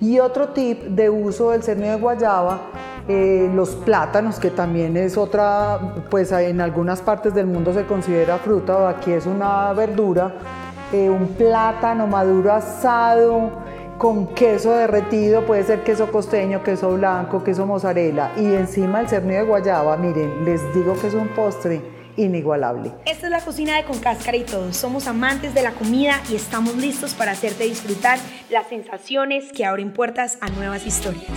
Y otro tip de uso del cernio de guayaba, eh, los plátanos, que también es otra, pues en algunas partes del mundo se considera fruta, o aquí es una verdura, eh, un plátano maduro asado con queso derretido, puede ser queso costeño, queso blanco, queso mozzarella. Y encima el cernio de guayaba, miren, les digo que es un postre inigualable. Esta es la cocina de Con Cáscara y Todos. Somos amantes de la comida y estamos listos para hacerte disfrutar las sensaciones que abren puertas a nuevas historias.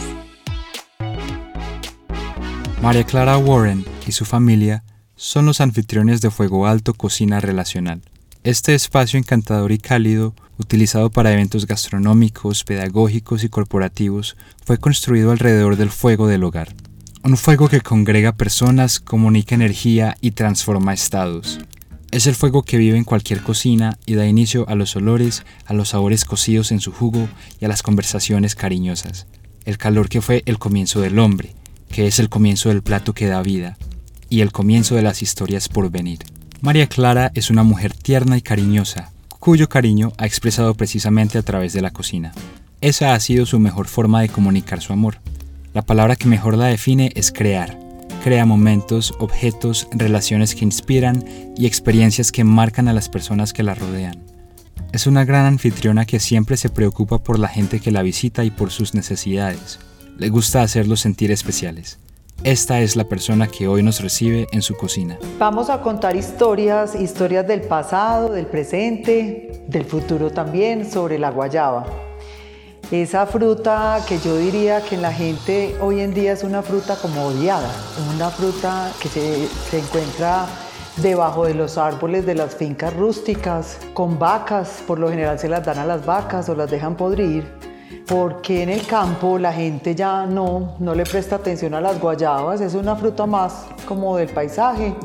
María Clara Warren y su familia son los anfitriones de Fuego Alto Cocina Relacional. Este espacio encantador y cálido, utilizado para eventos gastronómicos, pedagógicos y corporativos, fue construido alrededor del fuego del hogar. Un fuego que congrega personas, comunica energía y transforma estados. Es el fuego que vive en cualquier cocina y da inicio a los olores, a los sabores cocidos en su jugo y a las conversaciones cariñosas. El calor que fue el comienzo del hombre, que es el comienzo del plato que da vida, y el comienzo de las historias por venir. María Clara es una mujer tierna y cariñosa, cuyo cariño ha expresado precisamente a través de la cocina. Esa ha sido su mejor forma de comunicar su amor. La palabra que mejor la define es crear. Crea momentos, objetos, relaciones que inspiran y experiencias que marcan a las personas que la rodean. Es una gran anfitriona que siempre se preocupa por la gente que la visita y por sus necesidades. Le gusta hacerlos sentir especiales. Esta es la persona que hoy nos recibe en su cocina. Vamos a contar historias, historias del pasado, del presente, del futuro también, sobre la guayaba. Esa fruta que yo diría que la gente hoy en día es una fruta como odiada, una fruta que se, se encuentra debajo de los árboles de las fincas rústicas, con vacas, por lo general se las dan a las vacas o las dejan podrir, porque en el campo la gente ya no, no le presta atención a las guayabas, es una fruta más como del paisaje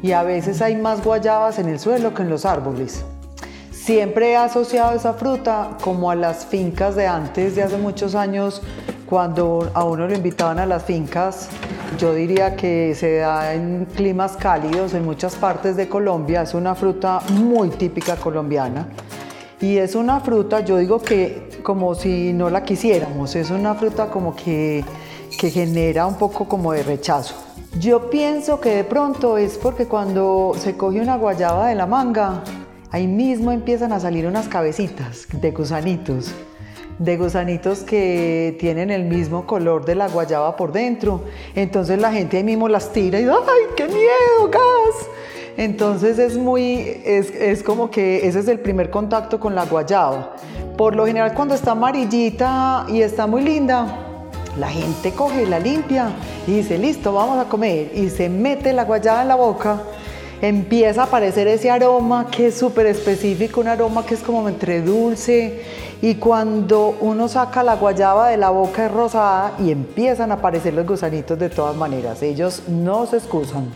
y a veces hay más guayabas en el suelo que en los árboles. Siempre he asociado esa fruta como a las fincas de antes, de hace muchos años, cuando a uno lo invitaban a las fincas. Yo diría que se da en climas cálidos en muchas partes de Colombia. Es una fruta muy típica colombiana. Y es una fruta, yo digo que como si no la quisiéramos, es una fruta como que, que genera un poco como de rechazo. Yo pienso que de pronto es porque cuando se coge una guayaba de la manga, ahí mismo empiezan a salir unas cabecitas de gusanitos, de gusanitos que tienen el mismo color de la guayaba por dentro. Entonces la gente ahí mismo las tira y ¡ay, qué miedo, gas! Entonces es muy, es, es como que ese es el primer contacto con la guayaba. Por lo general cuando está amarillita y está muy linda, la gente coge, la limpia y dice, listo, vamos a comer. Y se mete la guayaba en la boca empieza a aparecer ese aroma que es súper específico, un aroma que es como entre dulce y cuando uno saca la guayaba de la boca es rosada y empiezan a aparecer los gusanitos de todas maneras, ellos no se excusan.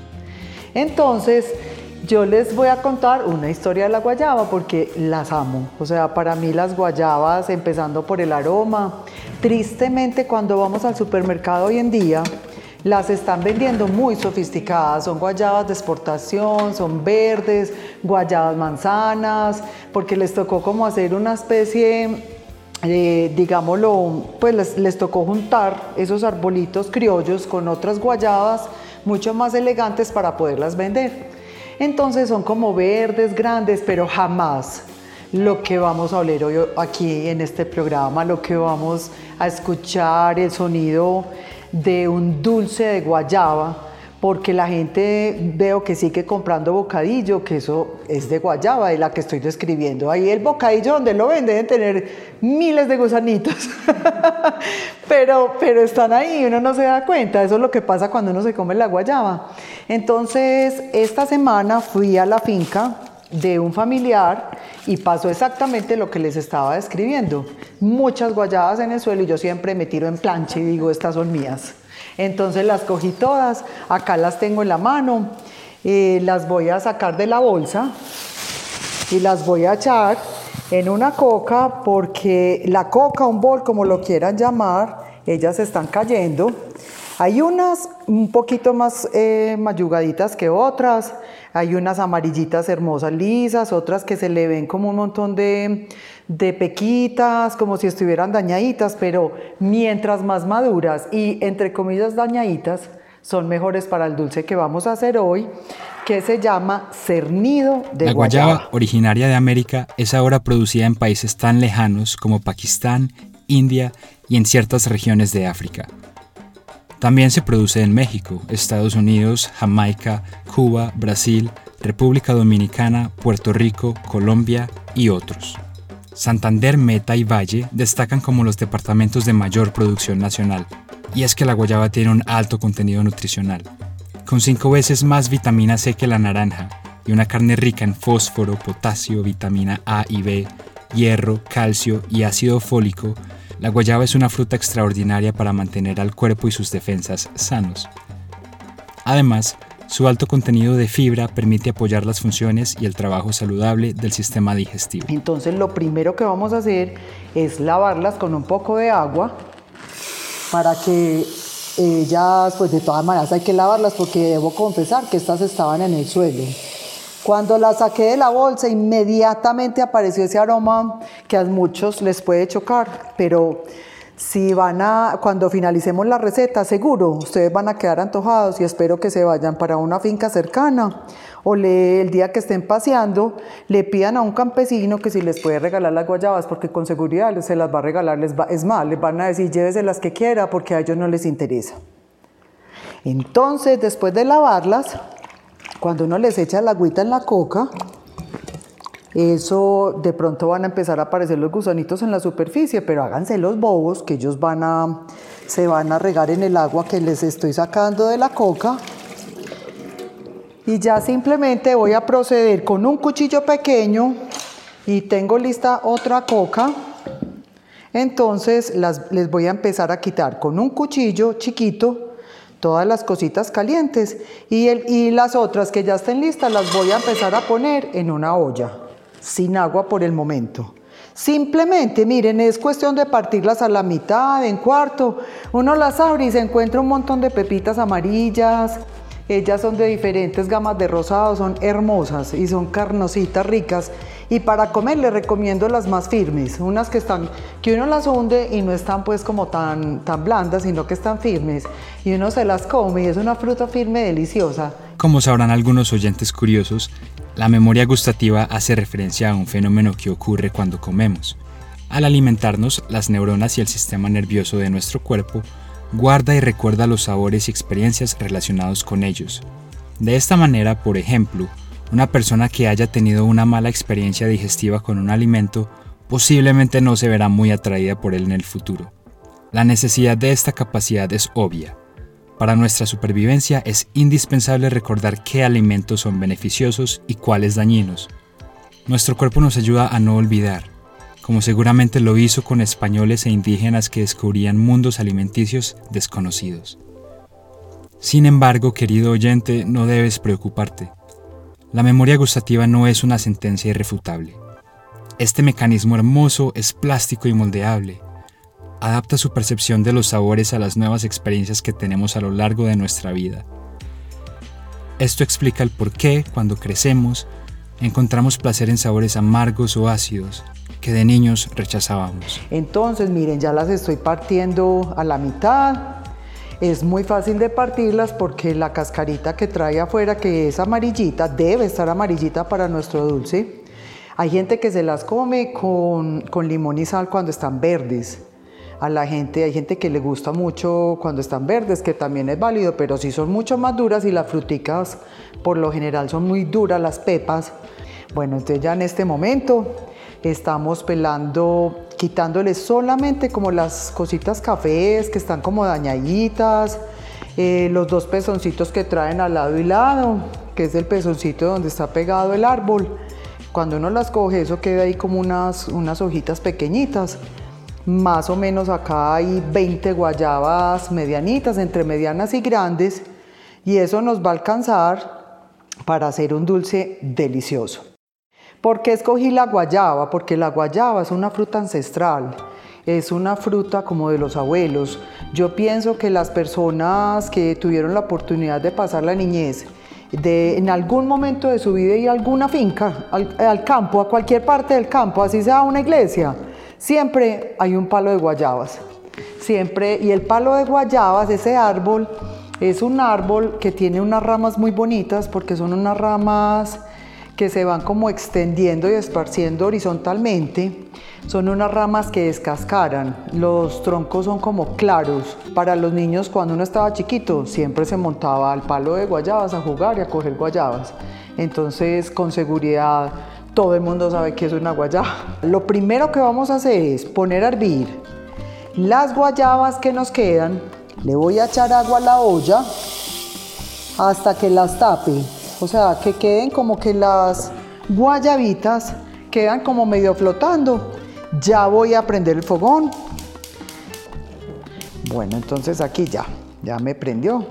Entonces, yo les voy a contar una historia de la guayaba porque las amo. O sea, para mí las guayabas, empezando por el aroma, tristemente cuando vamos al supermercado hoy en día, las están vendiendo muy sofisticadas, son guayabas de exportación, son verdes, guayabas manzanas, porque les tocó como hacer una especie, eh, digámoslo, pues les, les tocó juntar esos arbolitos criollos con otras guayabas mucho más elegantes para poderlas vender. Entonces son como verdes, grandes, pero jamás lo que vamos a oler hoy aquí en este programa, lo que vamos a escuchar, el sonido de un dulce de guayaba, porque la gente veo que sigue comprando bocadillo, que eso es de guayaba, de la que estoy describiendo. Ahí el bocadillo donde lo venden deben tener miles de gusanitos, pero, pero están ahí, uno no se da cuenta, eso es lo que pasa cuando uno se come la guayaba. Entonces, esta semana fui a la finca de un familiar y pasó exactamente lo que les estaba describiendo. Muchas guayabas en el suelo y yo siempre me tiro en plancha y digo, estas son mías. Entonces las cogí todas, acá las tengo en la mano, eh, las voy a sacar de la bolsa y las voy a echar en una coca porque la coca, un bol, como lo quieran llamar, ellas están cayendo. Hay unas un poquito más eh, mayugaditas que otras, hay unas amarillitas hermosas lisas, otras que se le ven como un montón de, de pequitas, como si estuvieran dañaditas, pero mientras más maduras y entre comillas dañaditas, son mejores para el dulce que vamos a hacer hoy, que se llama cernido de La guayaba, originaria de América, es ahora producida en países tan lejanos como Pakistán, India y en ciertas regiones de África. También se produce en México, Estados Unidos, Jamaica, Cuba, Brasil, República Dominicana, Puerto Rico, Colombia y otros. Santander, Meta y Valle destacan como los departamentos de mayor producción nacional, y es que la guayaba tiene un alto contenido nutricional, con cinco veces más vitamina C que la naranja y una carne rica en fósforo, potasio, vitamina A y B, hierro, calcio y ácido fólico, la guayaba es una fruta extraordinaria para mantener al cuerpo y sus defensas sanos. Además, su alto contenido de fibra permite apoyar las funciones y el trabajo saludable del sistema digestivo. Entonces lo primero que vamos a hacer es lavarlas con un poco de agua para que ellas, pues de todas maneras hay que lavarlas porque debo confesar que estas estaban en el suelo. Cuando la saqué de la bolsa, inmediatamente apareció ese aroma que a muchos les puede chocar, pero si van a, cuando finalicemos la receta, seguro, ustedes van a quedar antojados y espero que se vayan para una finca cercana o el día que estén paseando, le pidan a un campesino que si les puede regalar las guayabas, porque con seguridad se las va a regalar, es más, les van a decir llévese las que quiera porque a ellos no les interesa. Entonces, después de lavarlas, cuando uno les echa la agüita en la coca, eso de pronto van a empezar a aparecer los gusanitos en la superficie, pero háganse los bobos que ellos van a, se van a regar en el agua que les estoy sacando de la coca. Y ya simplemente voy a proceder con un cuchillo pequeño y tengo lista otra coca. Entonces les voy a empezar a quitar con un cuchillo chiquito todas las cositas calientes y, el, y las otras que ya estén listas las voy a empezar a poner en una olla, sin agua por el momento. Simplemente, miren, es cuestión de partirlas a la mitad, en cuarto. Uno las abre y se encuentra un montón de pepitas amarillas. Ellas son de diferentes gamas de rosado, son hermosas y son carnositas ricas. Y para comer les recomiendo las más firmes, unas que están, que uno las hunde y no están pues como tan, tan blandas, sino que están firmes. Y uno se las come y es una fruta firme deliciosa. Como sabrán algunos oyentes curiosos, la memoria gustativa hace referencia a un fenómeno que ocurre cuando comemos. Al alimentarnos, las neuronas y el sistema nervioso de nuestro cuerpo guarda y recuerda los sabores y experiencias relacionados con ellos. De esta manera, por ejemplo, una persona que haya tenido una mala experiencia digestiva con un alimento posiblemente no se verá muy atraída por él en el futuro. La necesidad de esta capacidad es obvia. Para nuestra supervivencia es indispensable recordar qué alimentos son beneficiosos y cuáles dañinos. Nuestro cuerpo nos ayuda a no olvidar, como seguramente lo hizo con españoles e indígenas que descubrían mundos alimenticios desconocidos. Sin embargo, querido oyente, no debes preocuparte. La memoria gustativa no es una sentencia irrefutable. Este mecanismo hermoso es plástico y moldeable. Adapta su percepción de los sabores a las nuevas experiencias que tenemos a lo largo de nuestra vida. Esto explica el por qué, cuando crecemos, encontramos placer en sabores amargos o ácidos que de niños rechazábamos. Entonces, miren, ya las estoy partiendo a la mitad. Es muy fácil de partirlas porque la cascarita que trae afuera, que es amarillita, debe estar amarillita para nuestro dulce. Hay gente que se las come con, con limón y sal cuando están verdes. A la gente, hay gente que le gusta mucho cuando están verdes, que también es válido, pero si son mucho más duras y las fruticas por lo general son muy duras, las pepas. Bueno, entonces ya en este momento estamos pelando, quitándole solamente como las cositas cafés que están como dañaditas, eh, los dos pezoncitos que traen al lado y lado, que es el pezoncito donde está pegado el árbol. Cuando uno las coge, eso queda ahí como unas, unas hojitas pequeñitas. Más o menos acá hay 20 guayabas medianitas, entre medianas y grandes, y eso nos va a alcanzar para hacer un dulce delicioso. ¿Por qué escogí la guayaba? Porque la guayaba es una fruta ancestral es una fruta como de los abuelos. Yo pienso que las personas que tuvieron la oportunidad de pasar la niñez, de en algún momento de su vida y alguna finca, al, campo, a cualquier parte del campo, así sea una iglesia, siempre hay un palo de guayabas. Siempre, y el palo de guayabas, ese árbol, es un árbol que tiene unas ramas muy bonitas porque son unas ramas que se van como extendiendo y esparciendo horizontalmente. Son unas ramas que descascaran. Los troncos son como claros. Para los niños cuando uno estaba chiquito siempre se montaba al palo de guayabas a jugar y a coger guayabas. Entonces con seguridad todo el mundo sabe que es una guayaba. Lo primero que vamos a hacer es poner a hervir las guayabas que nos quedan. Le voy a echar agua a la olla hasta que las tape o sea, que queden como que las guayabitas quedan como medio flotando. Ya voy a prender el fogón. Bueno, entonces aquí ya, ya me prendió.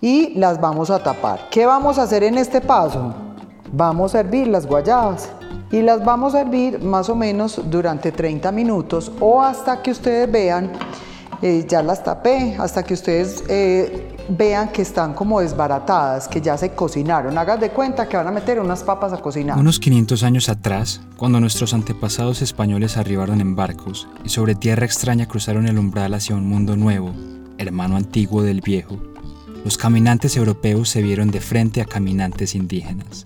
Y las vamos a tapar. ¿Qué vamos a hacer en este paso? Vamos a hervir las guayabas y las vamos a hervir más o menos durante 30 minutos o hasta que ustedes vean, eh, ya las tapé, hasta que ustedes eh, vean que están como desbaratadas, que ya se cocinaron. Hagan de cuenta que van a meter unas papas a cocinar. Unos 500 años atrás, cuando nuestros antepasados españoles arribaron en barcos y sobre tierra extraña cruzaron el umbral hacia un mundo nuevo, hermano antiguo del viejo, los caminantes europeos se vieron de frente a caminantes indígenas.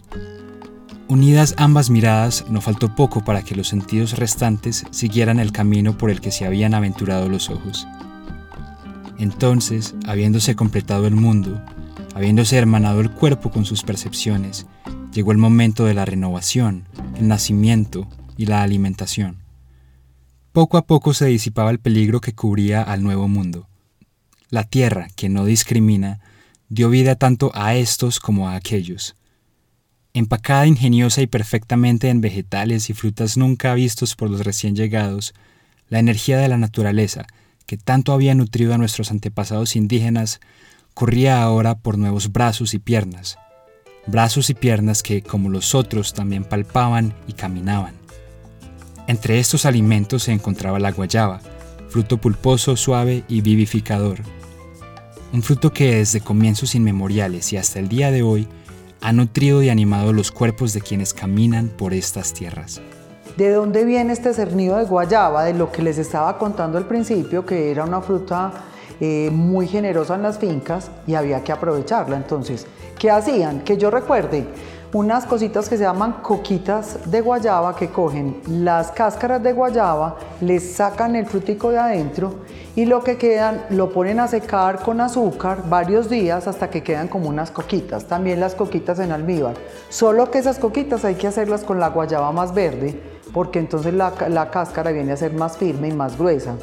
Unidas ambas miradas, no faltó poco para que los sentidos restantes siguieran el camino por el que se habían aventurado los ojos. Entonces, habiéndose completado el mundo, habiéndose hermanado el cuerpo con sus percepciones, llegó el momento de la renovación, el nacimiento y la alimentación. Poco a poco se disipaba el peligro que cubría al nuevo mundo. La tierra, que no discrimina, dio vida tanto a estos como a aquellos. Empacada ingeniosa y perfectamente en vegetales y frutas nunca vistos por los recién llegados, la energía de la naturaleza que tanto había nutrido a nuestros antepasados indígenas, corría ahora por nuevos brazos y piernas, brazos y piernas que, como los otros, también palpaban y caminaban. Entre estos alimentos se encontraba la guayaba, fruto pulposo, suave y vivificador. Un fruto que desde comienzos inmemoriales y hasta el día de hoy ha nutrido y animado los cuerpos de quienes caminan por estas tierras. ¿De dónde viene este cernido de guayaba? De lo que les estaba contando al principio, que era una fruta eh, muy generosa en las fincas y había que aprovecharla. Entonces, ¿qué hacían? Que yo recuerde, unas cositas que se llaman coquitas de guayaba que cogen las cáscaras de guayaba, les sacan el frutico de adentro y lo que quedan lo ponen a secar con azúcar varios días hasta que quedan como unas coquitas. También las coquitas en almíbar. Solo que esas coquitas hay que hacerlas con la guayaba más verde porque entonces la, cáscara viene a ser más firme y más gruesa.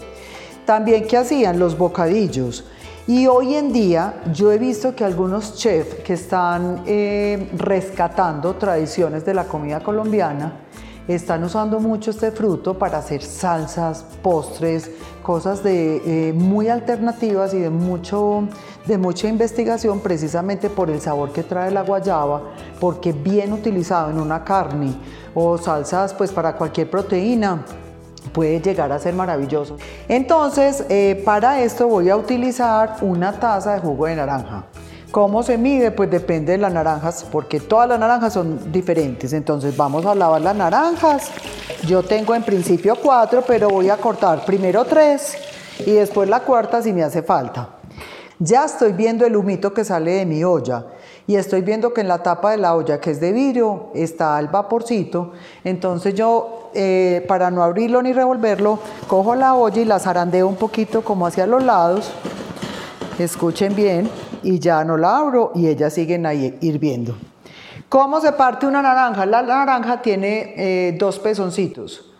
También, ¿qué hacían? Los bocadillos. Y hoy en día yo he visto que algunos chefs que están eh, rescatando tradiciones de la comida colombiana están usando mucho este fruto para hacer salsas, postres, cosas de, eh, muy alternativas y de, mucho, de mucha investigación precisamente por el sabor que trae la guayaba, porque bien utilizado en una carne o salsas pues para cualquier proteína puede llegar a ser maravilloso. Entonces, eh, para esto voy a utilizar una taza de jugo de naranja. ¿Cómo se mide? Pues depende de las naranjas, porque todas las naranjas son diferentes. Entonces vamos a lavar las naranjas. Yo tengo en principio cuatro, pero voy a cortar primero tres y después la cuarta si me hace falta. Ya estoy viendo el humito que sale de mi olla y estoy viendo que en la tapa de la olla, que es de vidrio, está el vaporcito. Entonces yo, eh, para no abrirlo ni revolverlo, cojo la olla y la zarandeo un poquito como hacia los lados. Escuchen bien y ya no la abro y ellas siguen ahí hirviendo. ¿Cómo se parte una naranja? La naranja tiene eh, dos pezoncitos.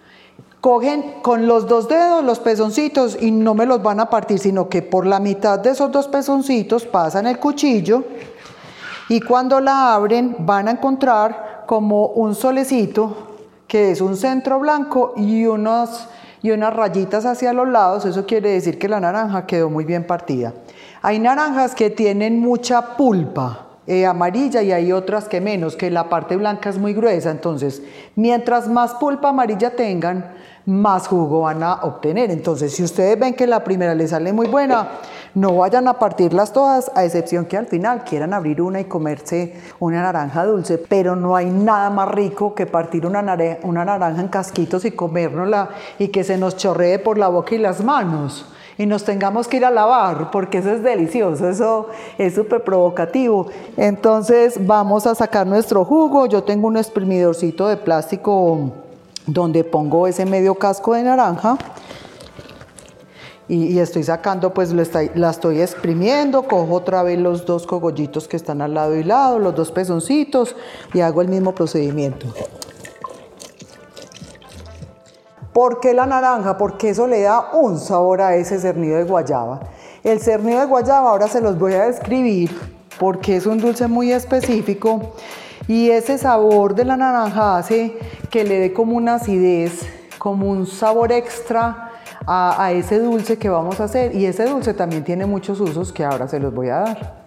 Cogen con los dos dedos los pezoncitos y no me los van a partir, sino que por la mitad de esos dos pezoncitos pasan el cuchillo y cuando la abren van a encontrar como un solecito que es un centro blanco y, y unas rayitas hacia los lados. Eso quiere decir que la naranja quedó muy bien partida. Hay naranjas que tienen mucha pulpa eh, amarilla y hay otras que menos, que la parte blanca es muy gruesa. Entonces, mientras más pulpa amarilla tengan, más jugo van a obtener. Entonces, si ustedes ven que la primera les sale muy buena, no vayan a partirlas todas, a excepción que al final quieran abrir una y comerse una naranja dulce, pero no hay nada más rico que partir una, una naranja en casquitos y comérnosla y que se nos chorree por la boca y las manos y nos tengamos que ir a lavar, porque eso es delicioso, eso es súper provocativo. Entonces vamos a sacar nuestro jugo, yo tengo un exprimidorcito de plástico donde pongo ese medio casco de naranja y, estoy sacando, pues la estoy exprimiendo, cojo otra vez los dos cogollitos que están al lado y lado, los dos pezoncitos y hago el mismo procedimiento. ¿Por qué la naranja? Porque eso le da un sabor a ese cernido de guayaba. El cernido de guayaba ahora se los voy a describir porque es un dulce muy específico y ese sabor de la naranja hace que le dé como una acidez, como un sabor extra a, ese dulce que vamos a hacer. Y ese dulce también tiene muchos usos que ahora se los voy a dar.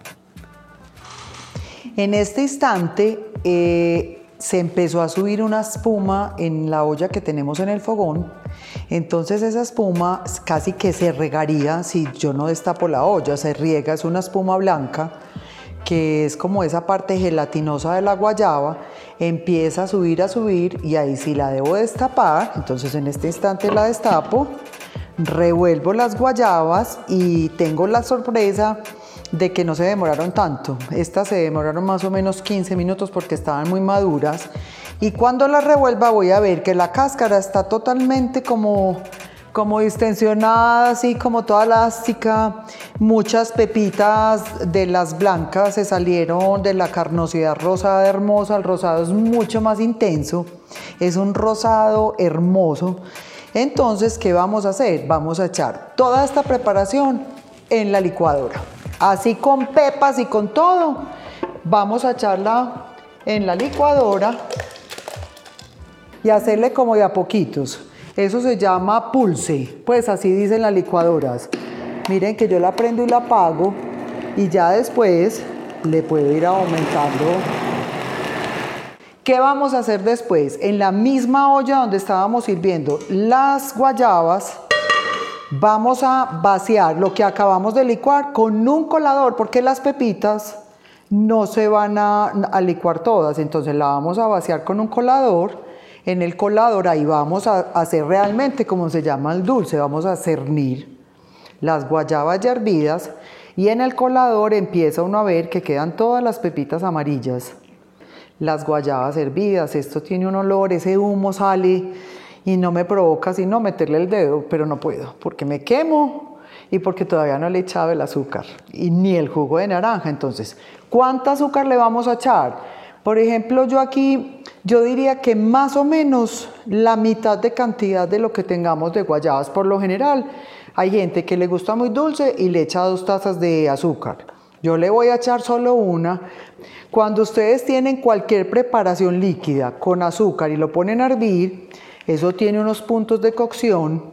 En este instante eh, se empezó a subir una espuma en la olla que tenemos en el fogón. Entonces esa espuma casi que se regaría si yo no destapo la olla, se riega, es una espuma blanca que es como esa parte gelatinosa de la guayaba, empieza a subir, a subir y ahí sí la debo destapar. Entonces en este instante la destapo, revuelvo las guayabas y tengo la sorpresa de que no se demoraron tanto. Estas se demoraron más o menos 15 minutos porque estaban muy maduras. Y cuando las revuelva voy a ver que la cáscara está totalmente como como distensionada, así como toda elástica. Muchas pepitas de las blancas se salieron de la carnosidad rosada hermosa. El rosado es mucho más intenso, es un rosado hermoso. Entonces, ¿qué vamos a hacer? Vamos a echar toda esta preparación en la licuadora. Así con pepas y con todo, vamos a echarla en la licuadora y hacerle como de a poquitos. Eso se llama pulse, pues así dicen las licuadoras. Miren que yo la prendo y la apago y ya después le puedo ir aumentando. ¿Qué vamos a hacer después? En la misma olla donde estábamos sirviendo las guayabas, vamos a vaciar lo que acabamos de licuar con un colador, porque las pepitas no se van a, a licuar todas, entonces la vamos a vaciar con un colador en el colador ahí vamos a hacer realmente como se llama el dulce, vamos a cernir las guayabas ya hervidas y en el colador empieza uno a ver que quedan todas las pepitas amarillas, las guayabas hervidas, esto tiene un olor, ese humo sale y no me provoca sino meterle el dedo, pero no puedo porque me quemo y porque todavía no le he echado el azúcar y ni el jugo de naranja. Entonces, ¿cuánto azúcar le vamos a echar? Por ejemplo, yo aquí, yo diría que más o menos la mitad de cantidad de lo que tengamos de guayabas. Por lo general, hay gente que le gusta muy dulce y le echa dos tazas de azúcar. Yo le voy a echar solo una. Cuando ustedes tienen cualquier preparación líquida con azúcar y lo ponen a hervir, eso tiene unos puntos de cocción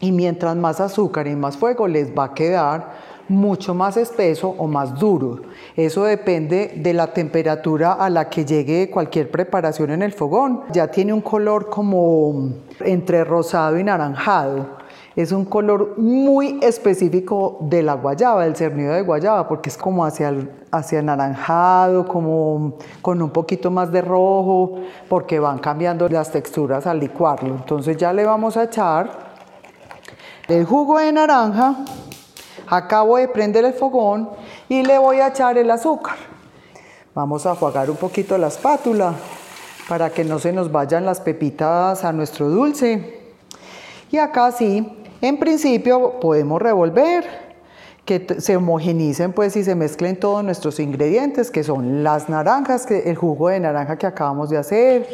y mientras más azúcar y más fuego les va a quedar mucho más espeso o más duro. Eso depende de la temperatura a la que llegue cualquier preparación en el fogón. Ya tiene un color como entre rosado y naranjado. Es un color muy específico de la guayaba, del cernido de guayaba, porque es como hacia hacia naranjado, como con un poquito más de rojo, porque van cambiando las texturas al licuarlo. Entonces ya le vamos a echar el jugo de naranja Acabo de prender el fogón y le voy a echar el azúcar. Vamos a jugar un poquito la espátula para que no se nos vayan las pepitas a nuestro dulce. Y acá sí, en principio podemos revolver, que se homogenicen pues y se mezclen todos nuestros ingredientes, que son las naranjas, el jugo de naranja que acabamos de hacer,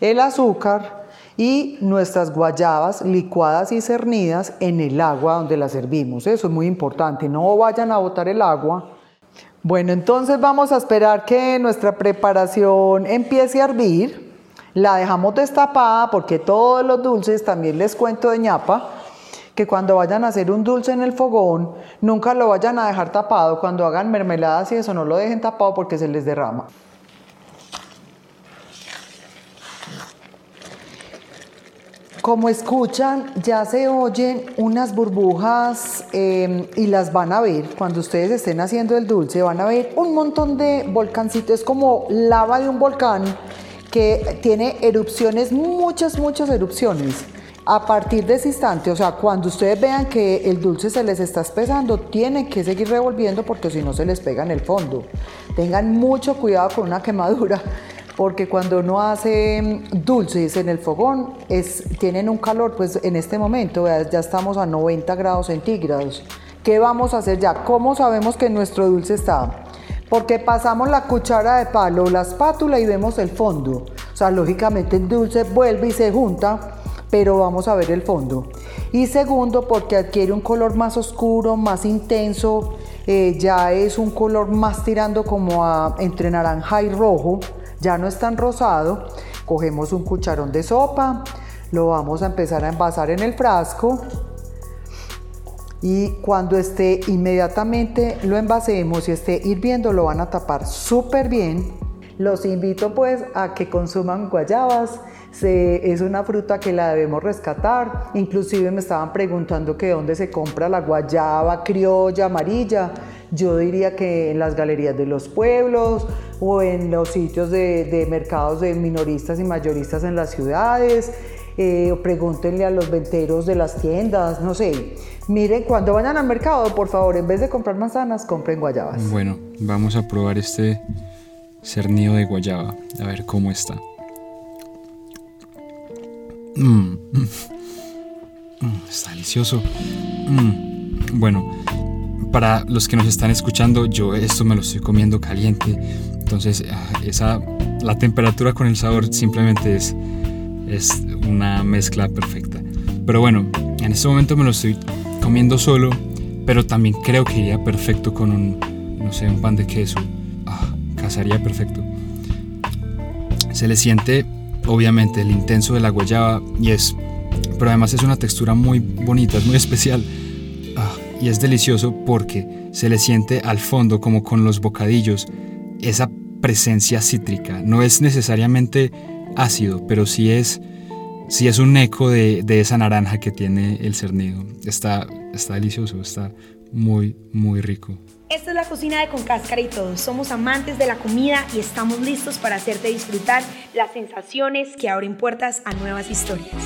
el azúcar, y nuestras guayabas licuadas y cernidas en el agua donde las servimos. Eso es muy importante, no vayan a botar el agua. Bueno, entonces vamos a esperar que nuestra preparación empiece a hervir. La dejamos destapada porque todos los dulces, también les cuento de ñapa, que cuando vayan a hacer un dulce en el fogón, nunca lo vayan a dejar tapado. Cuando hagan mermeladas y eso, no lo dejen tapado porque se les derrama. Como escuchan, ya se oyen unas burbujas em, y las van a ver. Cuando ustedes estén haciendo el dulce, van a ver un montón de volcancitos. Es como lava de un volcán que tiene erupciones, muchas, muchas erupciones. A partir de ese instante, o sea, cuando ustedes vean que el dulce se les está espesando, tienen que seguir revolviendo porque si no se les pega en el fondo. Tengan mucho cuidado con una quemadura porque cuando uno hace mm, dulces en el fogón, es, tienen un calor, pues en este momento ya estamos a 90 grados centígrados. ¿Qué vamos a hacer ya? ¿Cómo sabemos que nuestro dulce está? Porque pasamos la cuchara de palo, la espátula y vemos el fondo. O sea, lógicamente el dulce vuelve y se junta pero vamos a ver el fondo. Y segundo, porque adquiere un color más oscuro, más intenso, eh, ya es un color más tirando como a entre naranja y rojo, ya no es tan rosado. Cogemos un cucharón de sopa, lo vamos a empezar a envasar en el frasco y cuando esté inmediatamente lo envasemos y esté hirviendo lo van a tapar súper bien. Los invito pues a que consuman guayabas es una fruta que la debemos rescatar. Inclusive me estaban preguntando que dónde se compra la guayaba criolla amarilla. Yo diría que en las galerías de los pueblos o en los sitios de, mercados de minoristas y mayoristas en las ciudades. Eh, pregúntenle a los venteros de las tiendas, no sé. Miren, cuando vayan al mercado, por favor, en vez de comprar manzanas, compren guayabas. Bueno, vamos a probar este cernido de guayaba, a ver cómo está. Mm. Mm, está delicioso. Mm. Bueno, para los que nos están escuchando, yo esto me lo estoy comiendo caliente. Entonces, ah, esa, la temperatura con el sabor simplemente es, es una mezcla perfecta. Pero bueno, en este momento me lo estoy comiendo solo, pero también creo que iría perfecto con un, no sé, un pan de queso. Ah, casaría perfecto. Se le siente obviamente el intenso de la guayaba y es, pero además es una textura muy bonita, es muy especial ah, y es delicioso porque se le siente al fondo como con los bocadillos esa presencia cítrica. No es necesariamente ácido, pero sí es, sí es un eco de, de esa naranja que tiene el cernido. Está, está delicioso, está muy, muy rico. Esta es la cocina de Con Cáscara y Todo. Somos amantes de la comida y estamos listos para hacerte disfrutar las sensaciones que abren puertas a nuevas historias.